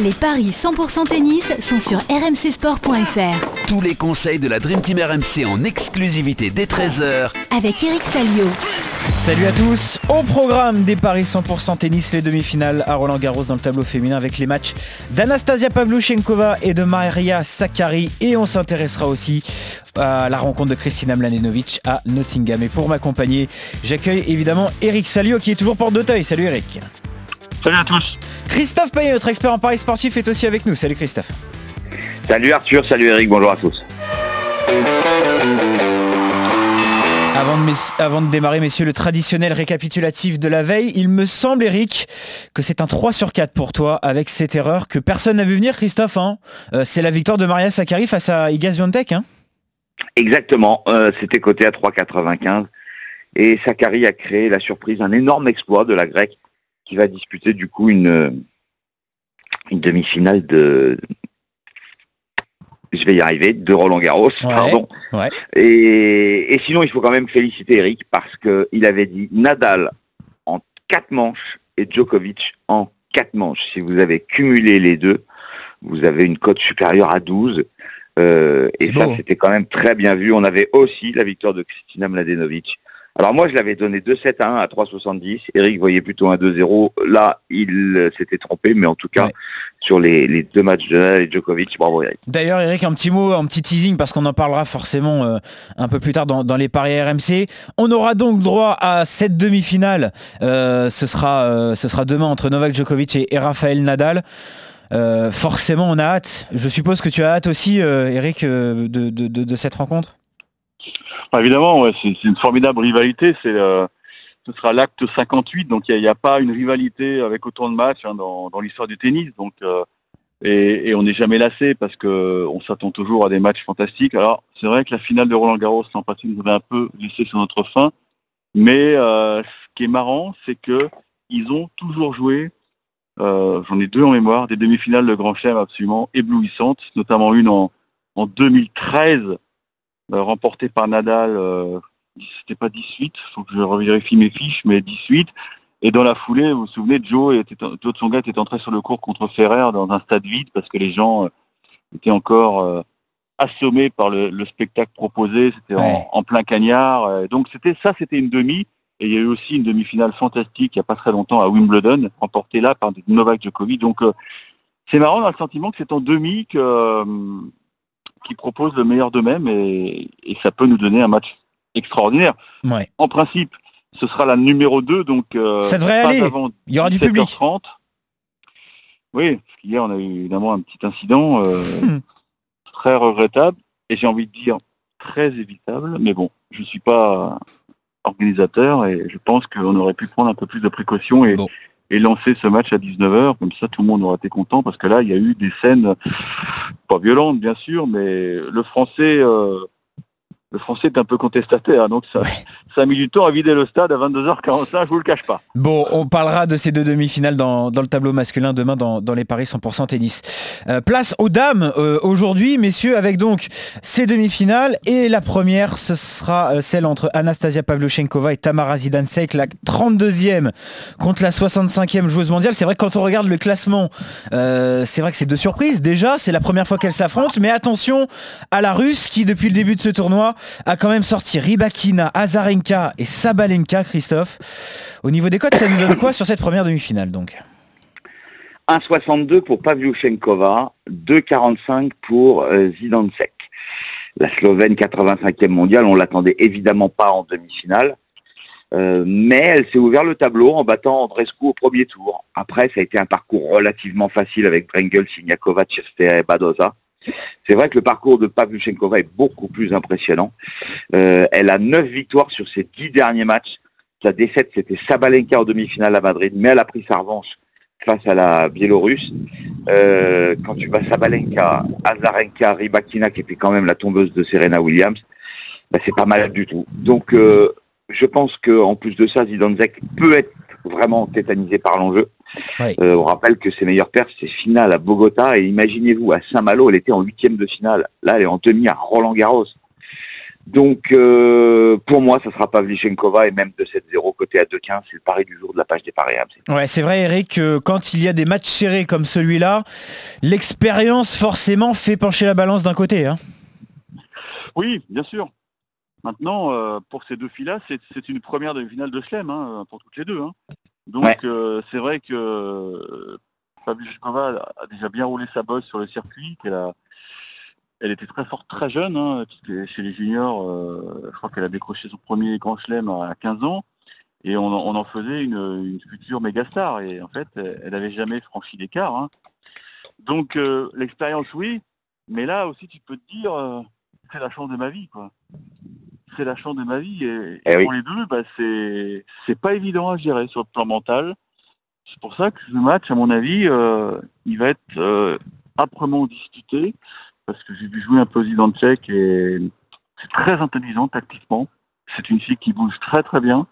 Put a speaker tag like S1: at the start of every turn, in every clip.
S1: Les paris 100% tennis sont sur rmcsport.fr.
S2: Tous les conseils de la Dream Team RMC en exclusivité dès 13h
S1: Avec Eric Salio.
S3: Salut à tous, au programme des paris 100% tennis, les demi-finales à Roland Garros dans le tableau féminin avec les matchs d'Anastasia Pavluchenkova et de Maria Sakkari et on s'intéressera aussi à la rencontre de Kristina Mladenovic à Nottingham. Et pour m'accompagner, j'accueille évidemment Eric Salio qui est toujours porte d'Auteuil. Salut Eric.
S4: Salut à tous.
S3: Christophe Payet, notre expert en paris sportif, est aussi avec nous. Salut Christophe.
S5: Salut Arthur, salut Eric, bonjour à tous.
S3: Avant de, avant de, démarrer, messieurs, le traditionnel récapitulatif de la veille, il me semble, Eric, que c'est un 3 sur 4 pour toi avec cette erreur que personne n'a vu venir, Christophe. Hein. Euh, c'est la victoire de Maria Sakkari face à Iga Swiatek. Hein
S5: Exactement, euh, c'était coté à 3,95 et Sakkari a créé la surprise, un énorme exploit de la grecque qui va disputer du coup une, une demi-finale de, je vais y arriver, de Roland Garros, pardon. Et, sinon, il faut quand même féliciter Eric parce qu'il avait dit Nadal en quatre manches et Djokovic en quatre manches. Si vous avez cumulé les deux, vous avez une cote supérieure à 12. Euh, et ça, c'était quand même très bien vu. On avait aussi la victoire de Kristina Mladenovic alors moi, je l'avais donné 2-7 à 1 à 3,70. Eric voyait plutôt un 2-0. Là, il s'était trompé, mais en tout cas, sur les, deux matchs de Nadal et Djokovic, bravo Eric.
S3: D'ailleurs, Eric, un petit mot, un petit teasing, parce qu'on en parlera forcément euh, un peu plus tard dans, les paris RMC. On aura donc droit à cette demi-finale. Euh, ce, sera, euh, ce sera demain entre Novak Djokovic et, Rafael Nadal. forcément, on a hâte. Je suppose que tu as hâte aussi, Eric, de cette rencontre?
S4: Évidemment, c'est une formidable rivalité. Euh, ce sera l'acte 58, donc il n'y a, pas une rivalité avec autant de matchs hein, dans, l'histoire du tennis. Donc, euh, et, on n'est jamais lassé parce qu'on s'attend toujours à des matchs fantastiques. Alors c'est vrai que la finale de Roland Garros l'an passé nous avait un peu laissé sur notre fin, mais euh, ce qui est marrant, c'est que ils ont toujours joué. J'en ai deux en mémoire, des demi-finales de Grand Chelem absolument éblouissantes, notamment une en, en 2013 euh, remporté par Nadal, euh, c'était pas 18, faut que je revérifie mes fiches, mais 18. Et dans la foulée, vous vous souvenez, Joe, était, Joe Tsonga était entré sur le cours contre Ferrer dans un stade vide parce que les gens euh, étaient encore assommés par le, spectacle proposé, c'était en, plein cagnard. donc c'était ça, c'était une demi. Et il y a eu aussi une demi-finale fantastique il n'y a pas très longtemps à Wimbledon, remportée là par Novak Djokovic. Donc c'est marrant dans le sentiment que c'est en demi que, qui proposent le meilleur d'eux-mêmes et, ça peut nous donner un match extraordinaire. En principe, ce sera la numéro 2, donc
S3: euh, ça devrait aller. Il y aura du public.
S4: 30. Oui, hier on a eu évidemment un petit incident euh, hmm. très regrettable et j'ai envie de dire très évitable, mais bon, je ne suis pas organisateur et je pense qu'on aurait pu prendre un peu plus de précautions et, et lancer ce match à 19h, comme ça tout le monde aurait été content, parce que là, il y a eu des scènes, pas violentes bien sûr, mais le français euh, le français est un peu contestataire, donc ça, ça a mis du temps à vider le stade à 22h45, je vous le cache pas.
S3: Bon, on parlera de ces deux demi-finales dans, le tableau masculin demain dans, les paris 100% tennis. Euh, place aux dames euh, aujourd'hui, messieurs, avec donc ces demi-finales. Et la première, ce sera euh, celle entre Anastasia Pavluchenkova et Tamara Zidansek, la 32e contre la 65e joueuse mondiale. C'est vrai que quand on regarde le classement, c'est vrai que c'est deux surprises. Déjà, c'est la première fois qu'elles s'affrontent, mais attention à la Russe qui, depuis le début de ce tournoi, a quand même sorti Ribakina, Azarenka et Sabalenka, Christophe. Au niveau des codes, ça nous donne quoi sur cette première demi-finale donc?
S5: 1,62 pour Pavlyuchenkova, 2,45 pour euh. La Slovène 85e mondiale, on l'attendait évidemment pas en demi-finale. Euh, mais elle s'est ouvert le tableau en battant Andrescu au premier tour. Après, ça a été un parcours relativement facile avec Brengel, Siniakova, et Badoza. C'est vrai que le parcours de Pavlyuchenkova est beaucoup plus impressionnant. Euh, elle a 9 victoires sur ses 10 derniers matchs. Sa défaite, c'était Sabalenka en demi-finale à Madrid, mais elle a pris sa revanche face à la Biélorusse. Euh, quand tu vas Sabalenka, Azarenka, Rybakina, qui était quand même la tombeuse de Serena Williams, bah, c'est pas mal du tout. Donc, euh, je pense qu'en plus de ça, Zidanzek peut être vraiment tétanisé par l'enjeu. Euh, on rappelle que ses meilleures pertes, c'est finale à Bogota. Et imaginez-vous, à Saint-Malo, elle était en huitième de finale. Là, elle est en demi à Roland-Garros. Donc euh, pour moi, ça sera Pavlychenkova et même 2-7-0 côté à 2-15, c'est le pari du jour de la page des paris
S3: Ouais, c'est vrai Eric, que quand il y a des matchs serrés comme celui-là, l'expérience forcément fait pencher la balance d'un côté. Hein.
S4: Oui, bien sûr. Maintenant, euh, pour ces deux filles-là, c'est une première demi-finale de Chelem hein, pour toutes les deux. Hein. Donc euh, c'est vrai que Pavlychenkova a déjà bien roulé sa bosse sur le circuit, qu'elle a elle était très forte très jeune, hein, chez les juniors, euh, je crois qu'elle a décroché son premier grand chelem à 15 ans, et on, en faisait une, future méga star, et en fait, elle n'avait jamais franchi l'écart. Hein. Donc euh, l'expérience, oui, mais là aussi tu peux te dire, euh, c'est la chance de ma vie, quoi. C'est la chance de ma vie, et, eh pour les deux, bah, c'est pas évident à gérer sur le plan mental. C'est pour ça que ce match, à mon avis, il va être âprement discuté parce que j'ai dû jouer un peu Tchèque et c'est très intelligent tactiquement. C'est une fille qui bouge très très bien.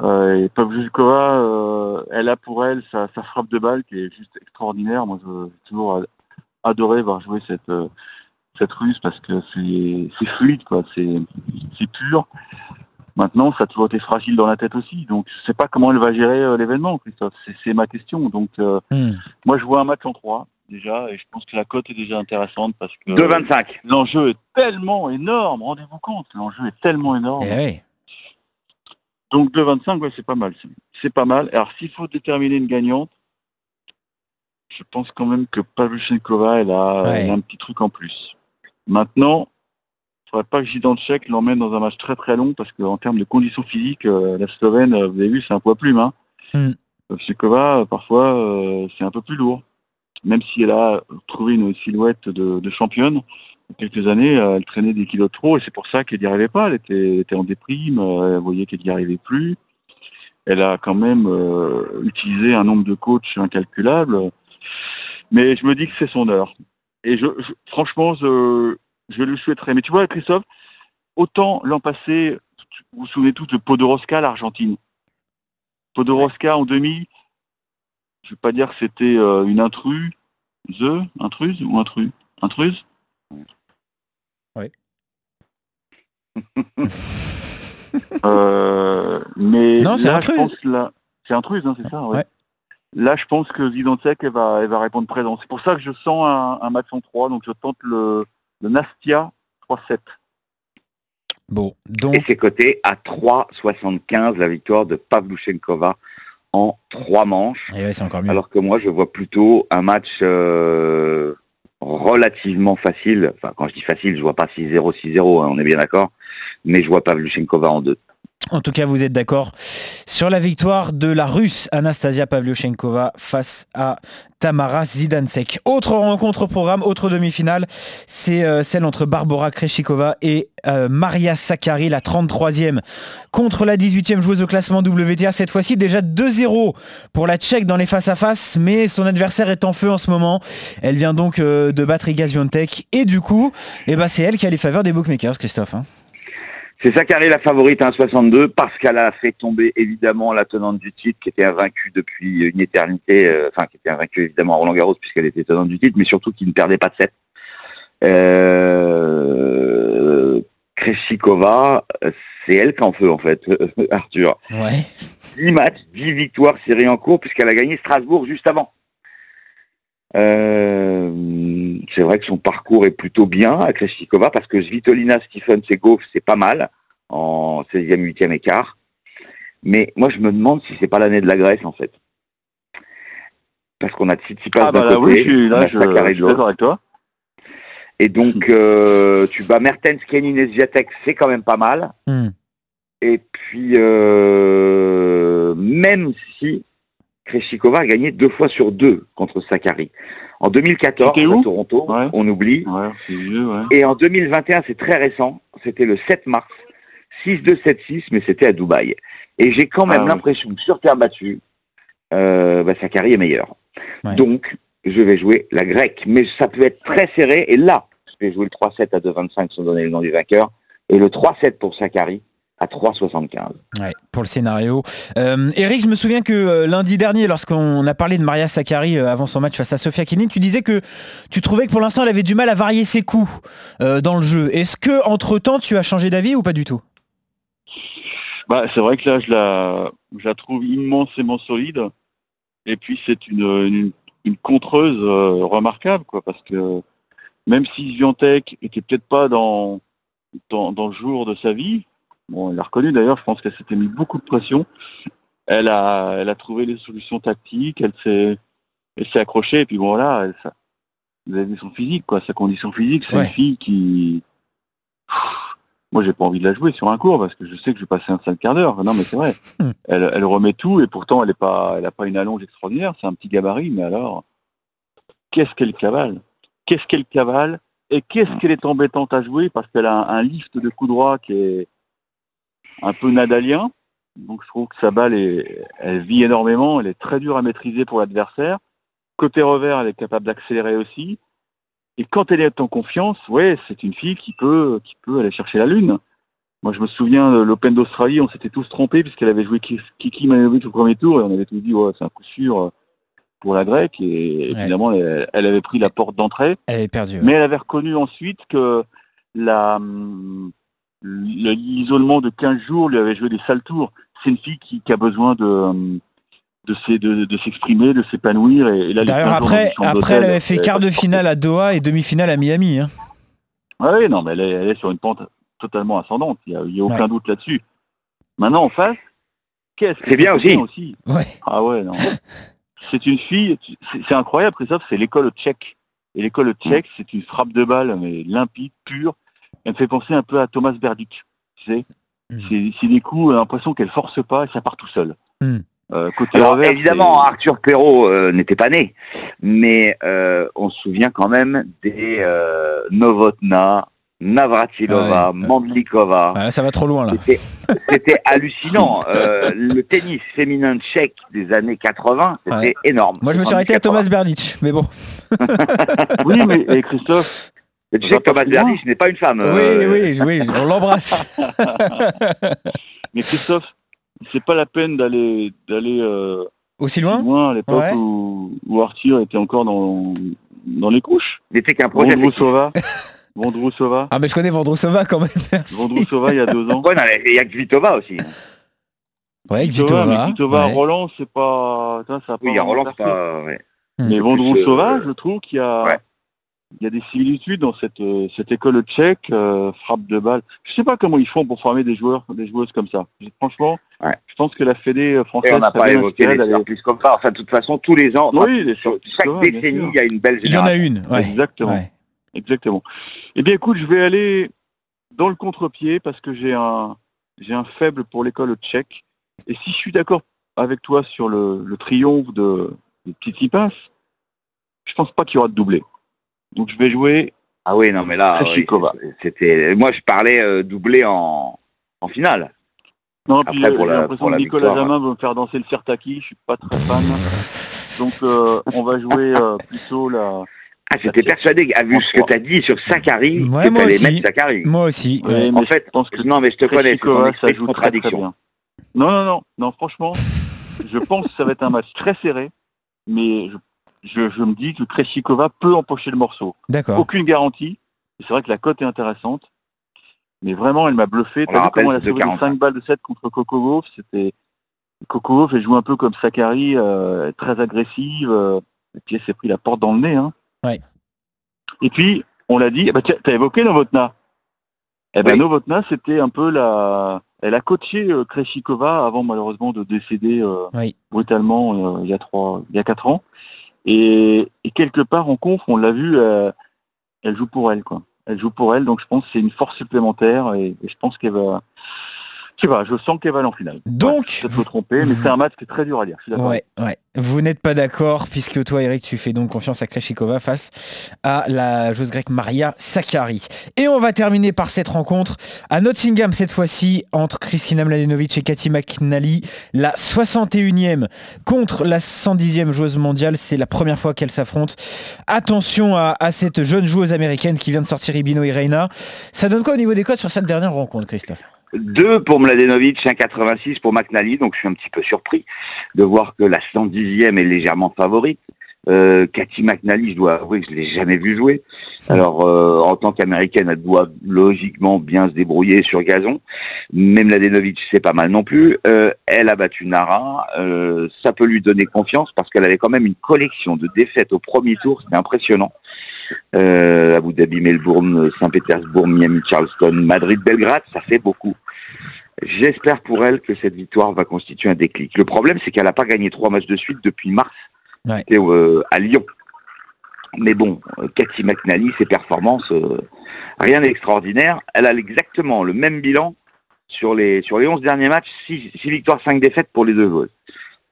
S4: Euh, et Pavlukova, euh, elle a pour elle sa, frappe de balle qui est juste extraordinaire. Moi, j'ai toujours adoré voir jouer cette, euh, cette russe parce que c'est fluide, quoi. C'est pur. Maintenant, ça a toujours été fragile dans la tête aussi. Donc, je ne sais pas comment elle va gérer l'événement, Christophe. C'est ma question. Donc, hmm. moi, je vois un match en trois déjà, et je pense que la cote est déjà intéressante parce que
S5: 2,25.
S4: L'enjeu est tellement énorme, rendez-vous compte, l'enjeu est tellement énorme.
S3: Eh
S4: Donc 2,25, ouais, c'est pas mal. C'est pas mal. Alors s'il faut déterminer une gagnante, je pense quand même que Pavlyuchenkova, elle a, un petit truc en plus. Maintenant, il ne faudrait pas que Jidanchek l'emmène dans un match très très long parce qu'en termes de conditions physiques, euh, la Slovène, euh, vous avez vu, c'est un poids plume. Hein. Hmm. parfois, euh, c'est un peu plus lourd même si elle a trouvé une silhouette de, championne, quelques années, elle traînait des kilos trop et c'est pour ça qu'elle n'y arrivait pas. Elle était, en déprime, elle voyait qu'elle n'y arrivait plus. Elle a quand même euh, utilisé un nombre de coachs incalculable. Mais je me dis que c'est son heure. Et je, franchement, je, je le souhaiterais. Mais tu vois, Christophe, autant l'an passé, vous vous souvenez tous de Podoroska, l'Argentine? Podoroska en demi, je ne vais pas dire que c'était euh, une intruse, the, intruse ou intrus Intruse?
S3: Oui.
S4: Euh, mais
S3: non, c'est intruse.
S4: c'est intruse, hein, c'est ça, ouais. Là, je pense que Zidantek, elle va, elle va répondre présent. C'est pour ça que je sens un, match en 3, donc je tente le, Nastia 3-7.
S3: Bon, donc...
S5: Et c'est coté à 3,75 la victoire de Pavluchenkova en trois manches.
S3: Eh
S5: alors que moi, je vois plutôt un match euh, relativement facile. Enfin, quand je dis facile, je vois pas 6-0, 6-0, hein, on est bien d'accord. Mais je vois Pavlyuchenkova en deux.
S3: En tout cas, vous êtes d'accord sur la victoire de la Russe Anastasia Pavlyuchenkova face à Tamara Zidansek. Autre rencontre au programme, autre demi-finale, c'est euh, celle entre Barbara Kreshikova et euh, Maria Sakkari, la 33e, contre la 18e joueuse au classement WTA. Cette fois-ci, déjà 2-0 pour la Tchèque dans les face-à-face, mais son adversaire est en feu en ce moment. Elle vient donc euh, de battre Iga et du coup, eh ben, c'est elle qui a les faveurs des bookmakers, Christophe. Hein.
S5: C'est Sakari la favorite à 1,62 parce qu'elle a fait tomber évidemment la tenante du titre qui était invaincue depuis une éternité, euh, enfin qui était invaincue évidemment à Roland Garros puisqu'elle était tenante du titre, mais surtout qui ne perdait pas de 7. Euh, Kreshikova, c'est elle qui en feu en fait, Arthur.
S3: Ouais.
S5: 10 matchs, 10 victoires série en cours puisqu'elle a gagné Strasbourg juste avant. Euh, c'est vrai que son parcours est plutôt bien à Kreshikova parce que Svitolina, Stephens et Goff, c'est pas mal en 16e, 8e écart. Mais moi, je me demande si c'est pas l'année de la Grèce, en fait. Parce qu'on a Tsitsipas
S4: ah, bah là, oui, je suis, là, je, d'accord avec toi.
S5: Et donc, euh, tu bats Mertens, Kenin et c'est quand même pas mal. Hmm. Et puis, euh, même si Kreshikova a gagné deux fois sur deux contre Sakari. En 2014, à Toronto, on oublie. Et en 2021, c'est très récent, c'était le 7 mars, 6-2-7-6, mais c'était à Dubaï. Et j'ai quand même ah l'impression que sur terre battue, euh, bah, Sakari est meilleur. Donc, je vais jouer la grecque. Mais ça peut être très serré. Et là, je vais jouer le 3-7 à 2-25 sans donner le nom du vainqueur. Et le 3-7 pour Sakari, à 3,75.
S3: Ouais, pour le scénario. Euh, Eric, je me souviens que euh, lundi dernier, lorsqu'on a parlé de Maria Sakkari euh, avant son match face à Sofia Kenin, tu disais que tu trouvais que pour l'instant elle avait du mal à varier ses coups euh, dans le jeu. Est-ce que entre temps tu as changé d'avis ou pas du tout?
S4: Bah, c'est vrai que là, je la, je la trouve immensément solide. Et puis, c'est une, une, une contreuse euh, remarquable, quoi, parce que même si Sviantec était peut-être pas dans, dans, dans le jour de sa vie, bon, elle l'a reconnu d'ailleurs, je pense qu'elle s'était mis beaucoup de pression. Elle a, elle a trouvé les solutions tactiques, elle s'est, elle s'est accrochée, et puis bon, voilà, elle, ça, vous avez vu son physique, quoi, sa condition physique, c'est
S3: Ouais.
S4: une fille qui, moi, j'ai pas envie de la jouer sur un cours parce que je sais que je vais passer un sale quart d'heure. Non, mais c'est vrai.
S3: Hmm.
S4: Elle, elle remet tout et pourtant, elle est pas, elle a pas une allonge extraordinaire. C'est un petit gabarit, mais alors, qu'est-ce qu'elle cavale? Qu'est-ce qu'elle cavale? Et qu'est-ce qu'elle est embêtante à jouer parce qu'elle a un, un lift de coup droit qui est un peu nadalien. Donc, je trouve que sa balle est, elle vit énormément. Elle est très dure à maîtriser pour l'adversaire. Côté revers, elle est capable d'accélérer aussi. Et quand elle est en confiance, ouais, c'est une fille qui peut, qui peut aller chercher la lune. Moi, je me souviens de l'Open d'Australie, on s'était tous trompés puisqu'elle avait joué Ki- Kiki Manovic au premier tour et on avait tous dit, ouais, c'est un coup sûr euh, pour la grecque. Et
S3: Ouais.
S4: évidemment, elle, elle avait pris la porte d'entrée.
S3: Elle est perdue. ouais.
S4: Mais elle avait reconnu ensuite que la, hum, l'isolement de 15 jours lui avait joué des sales tours. C'est une fille qui, qui a besoin de, de, s'e- de, de s'exprimer, de s'épanouir. Et, et là, les
S3: D'ailleurs
S4: 15 jours dans
S3: après, après elle avait fait quart de finale à Doha et demi-finale à Miami. hein.
S4: Ah oui, non, mais elle est, elle est sur une pente totalement ascendante. Il n'y a, il y a aucun
S3: Ouais.
S4: doute là-dessus. Maintenant, en face, qu'est-ce
S5: C'est bien
S4: c'est
S5: aussi.
S3: Ouais.
S4: Ah ouais, non. c'est une fille, c'est c'est incroyable, Christophe, c'est l'école tchèque. Et l'école tchèque, c'est une frappe de balle, mais limpide, pure. Elle me fait penser un peu à Thomas Berdic. Tu sais,
S3: Mm.
S4: c'est des coups, euh, l'impression qu'elle force pas et ça part tout seul.
S3: Mm.
S4: Euh, côté
S5: Alors
S4: revers,
S5: évidemment, Arthur Perrault euh, n'était pas né, mais euh, on se souvient quand même des euh, Novotna, Navratilova,
S3: ouais.
S5: Mandlikova.
S3: Ah, ça va trop loin là.
S5: C'était- hallucinant. Euh, le tennis féminin tchèque des années 80, c'était
S3: Ouais.
S5: énorme.
S3: Moi je me suis arrêté à
S5: 70,
S3: Thomas Berdic, mais bon.
S4: Oui, mais et Christophe,
S5: Et tu sais que Thomas Berdych n'est pas une femme.
S3: Oui,
S5: euh,
S3: oui, oui, on l'embrasse.
S4: mais Christophe, c'est pas la peine d'aller d'aller euh,
S3: Aussi loin
S4: loin à l'époque
S3: Ouais.
S4: où, où Arthur était encore dans, dans les couches.
S5: N'était qu'un projet.
S4: Vondrousova, Vondrousova,
S3: Ah mais je connais Vondrousova quand même, merci.
S4: Vondrousova il y a deux ans.
S5: Ouais, non, il y a Kvitova aussi.
S3: Ouais,
S4: Kvitova, mais
S3: Kvitova.
S4: Kvitova,
S3: ouais.
S4: Roland, c'est pas... ça, ça a
S5: Oui, il y a Roland, pas... ouais.
S4: Mais
S5: plus,
S4: Vondrousova,
S5: euh,
S4: je trouve qu'il y a... Il y a des similitudes dans cette, euh, cette école tchèque, euh, frappe de balle. Je sais pas comment ils font pour former des joueurs, des joueuses comme ça. Franchement,
S5: Ouais.
S4: je pense que la Fédé euh, française
S5: Et on n'a pas évoqué les
S4: d'aller-
S5: sœurs Pliskova. Enfin, de toute façon, tous les ans, enfin,
S4: Oui, les
S5: sur
S4: sœurs
S5: chaque décennie, il y a une belle
S3: Il y en
S5: génération.
S3: a une, ouais.
S4: Exactement.
S3: ouais.
S4: Exactement. Eh bien, écoute, je vais aller dans le contre-pied parce que j'ai un, j'ai un faible pour l'école tchèque. Et si je suis d'accord avec toi sur le, le triomphe de, de Tsitsipas, je pense pas qu'il y aura de doublé. Donc, je vais jouer.
S5: Ah oui, non, mais là, c'était... Moi, je parlais euh, doublé en... en finale.
S4: Non,
S5: Après,
S4: puis j'ai
S5: pour la-
S4: l'impression que
S5: la
S4: Nicolas
S5: victoire.
S4: Jamin veut me faire danser le Sertaki. Je suis pas très fan. Donc, euh, on va jouer euh, plutôt la.
S5: Ah, j'étais persuadé, à vu ce que tu as dit sur Sakari,
S3: Ouais,
S5: que
S3: moi
S5: t'allais
S3: aussi.
S5: mettre Sakari.
S3: Moi aussi.
S4: Ouais,
S3: ouais.
S4: mais
S5: En fait,
S4: je pense que
S5: Non, mais je te connais, c'est de
S4: joue très, très
S5: contradiction.
S4: bien. Non, non, non, non, franchement, je pense que ça va être un match très serré, mais je, je, je me dis que Krejcikova peut empocher le morceau.
S3: D'accord.
S4: Aucune garantie. C'est vrai que la cote est intéressante, mais vraiment, elle m'a bluffé. T'as vu comment elle a sauvé les
S5: 2,45.
S4: 5 balles de 7 contre Kokogov C'était Kokogov, elle joue un peu comme Sakari, euh, très agressive, euh, et puis elle s'est pris la porte dans le nez. Hein.
S3: Ouais.
S4: Et puis, on l'a dit, eh ben, tiens, t'as évoqué Novotna. Eh ben,
S5: Oui.
S4: Novotna, c'était un peu la... Elle a coaché euh, Krejcikova avant malheureusement de décéder euh,
S3: Oui.
S4: brutalement euh, il y a trois, il y a quatre ans. Et, et quelque part en conf, on l'a vu, euh, elle joue pour elle, quoi. Elle joue pour elle, donc je pense que c'est une force supplémentaire et, et je pense qu'elle va. Sais pas, je sens qu'elle va en finale.
S3: Donc-
S4: Ouais, je me tromper, mais c'est un match qui est très dur à lire. Je suis.
S3: Ouais, ouais. Vous n'êtes pas d'accord puisque toi, Eric, tu fais donc confiance à Kreshikova face à la joueuse grecque Maria Sakkari. Et on va terminer par cette rencontre à Nottingham cette fois-ci entre Kristina Mladenovic et Cathy McNally, la 61e contre la 110e joueuse mondiale. C'est la première fois qu'elles s'affrontent. Attention à, à cette jeune joueuse américaine qui vient de sortir Ibino et Reina. Ça donne quoi au niveau des codes sur cette dernière rencontre, Christophe?
S5: 2 pour Mladenovic, 1,86 pour McNally, donc je suis un petit peu surpris de voir que la 110e est légèrement favorite. Euh, Cathy McNally, je dois avouer que je l'ai jamais vu jouer. Alors, euh, en tant qu'américaine, elle doit logiquement bien se débrouiller sur gazon. Même Mladenovic, c'est pas mal non plus. Euh, elle a battu Nara. Euh, ça peut lui donner confiance parce qu'elle avait quand même une collection de défaites au premier tour. C'était impressionnant. Euh, Abu Dhabi, Melbourne, Saint-Pétersbourg, Miami, Charleston, Madrid, Belgrade, ça fait beaucoup. J'espère pour elle que cette victoire va constituer un déclic. Le problème, c'est qu'elle n'a pas gagné trois matchs de suite depuis mars
S3: Ouais.
S5: C'était, euh, à Lyon. Mais bon, euh, Cathy McNally, ses performances, euh, rien d'extraordinaire. Elle a exactement le même bilan sur les, sur les 11 derniers matchs, 6, victoires, 5 défaites pour les deux joueuses.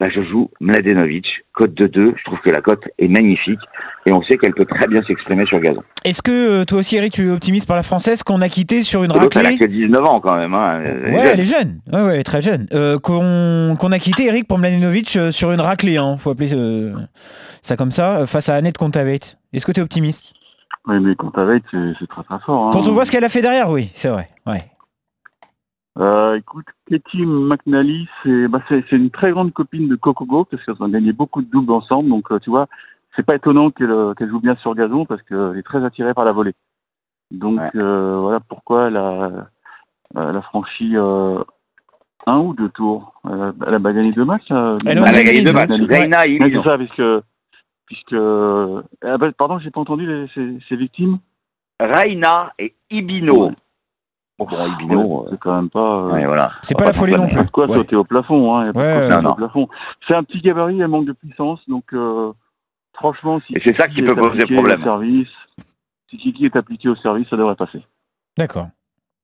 S5: Là, je joue Mladenovic, cote de 2. Je trouve que la cote est magnifique et on sait qu'elle peut très bien s'exprimer sur gazon.
S3: Est-ce que euh, toi aussi Eric tu es optimiste par la française qu'on a quitté sur une
S5: L'autre, elle a
S3: raclée
S5: que 19 ans quand même. Hein. Elle est
S3: Ouais,
S5: jeune.
S3: elle est jeune. Ouais, ouais, elle est très jeune. Euh, qu'on qu'on a quitté Eric pour Mladenovic euh, sur une raclée, hein. faut appeler euh, ça comme ça, face à Annette Kontaveit. Est-ce que tu es optimiste?
S4: Oui, mais c'est c'est très très fort. hein.
S3: Quand on voit ce qu'elle a fait derrière, oui, c'est vrai. Ouais.
S4: Euh, écoute, Katie McNally, c'est bah, une très grande copine de Kokogo parce qu'elles ont gagné beaucoup de doubles ensemble. Donc, euh, tu vois, c'est pas étonnant qu'elle euh, qu'elle joue bien sur gazon parce qu'elle est très attirée par la volée. Donc,
S5: Ouais.
S4: euh, voilà pourquoi elle a, elle a franchi un ou deux tours. Elle a, elle a pas gagné deux matchs.
S3: Elle
S5: a
S3: gagné
S5: deux matchs.
S4: C'est ça, puisque, puisque ah, bah, pardon, j'ai pas entendu les, ces, ces victimes.
S5: Raina et Ibino.
S4: Ouais.
S5: Bon, bon, Ibino, euh,
S4: c'est quand même pas. euh,
S5: ouais, voilà.
S3: C'est pas la folie non plus.
S4: quoi
S3: Ouais.
S4: sauter au plafond, hein, plafond. C'est un petit gabarit, elle manque de puissance, donc euh, franchement, si
S5: Et c'est ça qui peut poser problème.
S4: Au service, si Kiki est appliqué au service, ça devrait passer.
S3: D'accord.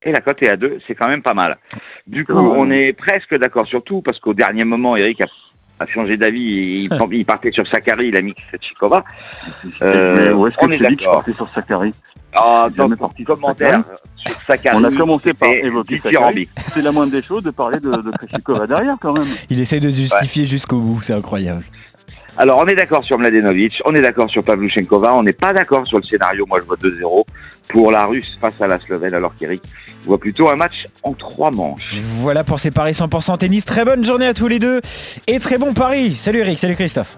S5: Et la cote est à 2, c'est quand même pas mal. Du coup, on est presque d'accord sur tout, parce qu'au dernier moment, Eric a, a changé d'avis, il, il partait sur Sakari, il a mis Krejcikova. Euh,
S4: Mais où est-ce que
S5: on est
S4: partait sur Sakari?
S5: Ah,
S4: parti sur
S5: commentaire sur Sakari,
S4: On a commencé par évoquer Sakari. C'est la moindre des choses de parler de, de derrière quand même.
S3: Il essaie de se justifier jusqu'au bout, c'est incroyable.
S5: Alors, on est d'accord sur Mladenovic, on est d'accord sur Pavluchenkova, on n'est pas d'accord sur le scénario, moi je vois 2-0, pour la Russe face à la Slovène, alors qu'Eric voit plutôt un match en trois manches.
S3: Voilà pour ces paris 100% tennis. Très bonne journée à tous les deux et très bon pari. Salut Eric, salut Christophe.